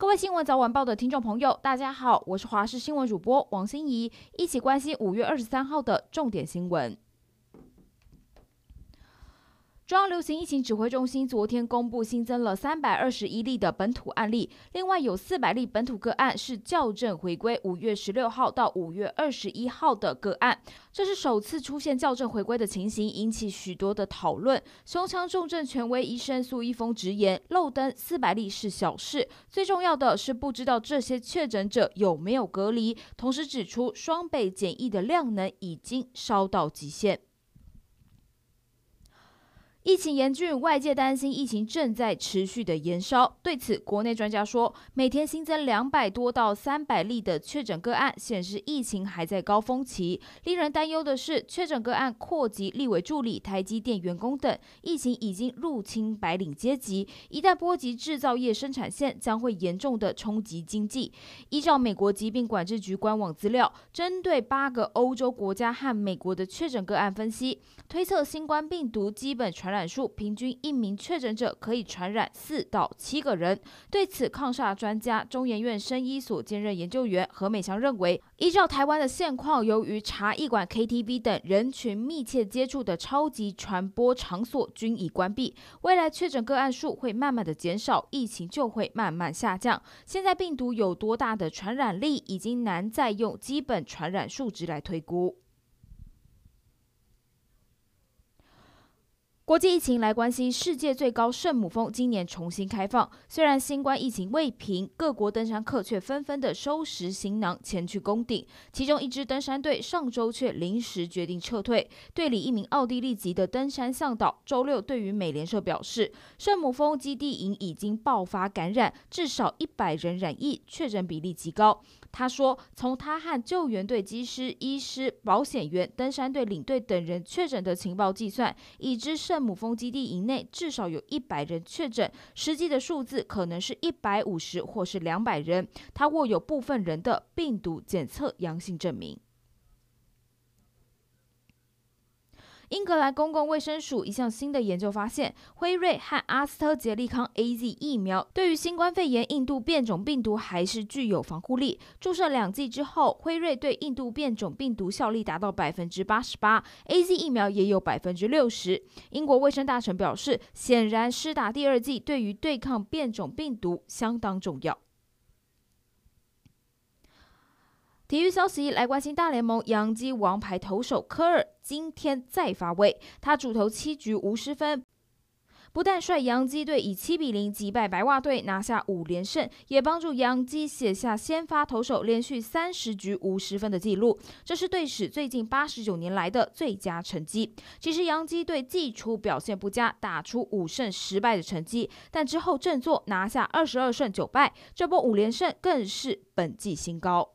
各位新闻早晚报的听众朋友，大家好，我是华视新闻主播王心怡，一起关心五月二十三号的重点新闻。中央流行疫情指挥中心昨天公布新增了三百二十一例的本土案例，另外有四百例本土个案是校正回归五月十六号到五月二十一号的个案，这是首次出现校正回归的情形，引起许多的讨论。胸腔重症权威医生苏一峰直言，漏登四百例是小事，最重要的是不知道这些确诊者有没有隔离，同时指出双倍检疫的量能已经烧到极限。疫情严峻，外界担心疫情正在持续的延烧。对此，国内专家说，每天新增两百多到三百例的确诊个案，显示疫情还在高峰期。令人担忧的是，确诊个案扩及立委助理、台积电员工等，疫情已经入侵白领阶级。一旦波及制造业生产线，将会严重的冲击经济。依照美国疾病管制局官网资料，针对八个欧洲国家和美国的确诊个案分析，推测新冠病毒基本传染。数平均一名确诊者可以传染四到七个人。对此，抗煞专家中研院生医所兼任研究员何美香认为，依照台湾的现况，由于茶艺馆、KTV 等人群密切接触的超级传播场所均已关闭，未来确诊个案数会慢慢的减少，疫情就会慢慢下降。现在病毒有多大的传染力，已经难再用基本传染数值来推估。国际疫情来关心，世界最高圣母峰今年重新开放。虽然新冠疫情未平，各国登山客却纷纷的收拾行囊前去攻顶。其中一支登山队上周却临时决定撤退。队里一名奥地利籍的登山向导周六对于美联社表示，圣母峰基地营已经爆发感染，至少一百人染疫，确诊比例极高。他说，从他和救援队机师、医师、保险员、登山队领队等人确诊的情报计算，已知圣母峰基地营内至少有一百人确诊，实际的数字可能是一百五十或是两百人。他握有部分人的病毒检测阳性证明。英格兰公共卫生署一项新的研究发现，辉瑞和阿斯特捷利康 （AZ） 疫苗对于新冠肺炎印度变种病毒还是具有防护力。注射两剂之后，辉瑞对印度变种病毒效力达到百分之八十八，AZ 疫苗也有百分之六十。英国卫生大臣表示，显然施打第二剂对于对抗变种病毒相当重要。体育消息来关心，大联盟洋基王牌投手科尔今天再发威，他主投七局无失分，不但率洋基队以七比零击败白袜队拿下五连胜，也帮助洋基写下先发投手连续三十局无失分的纪录，这是队史最近八十九年来的最佳成绩。其实洋基队季初表现不佳，打出五胜十败的成绩，但之后振作拿下二十二胜九败，这波五连胜更是本季新高。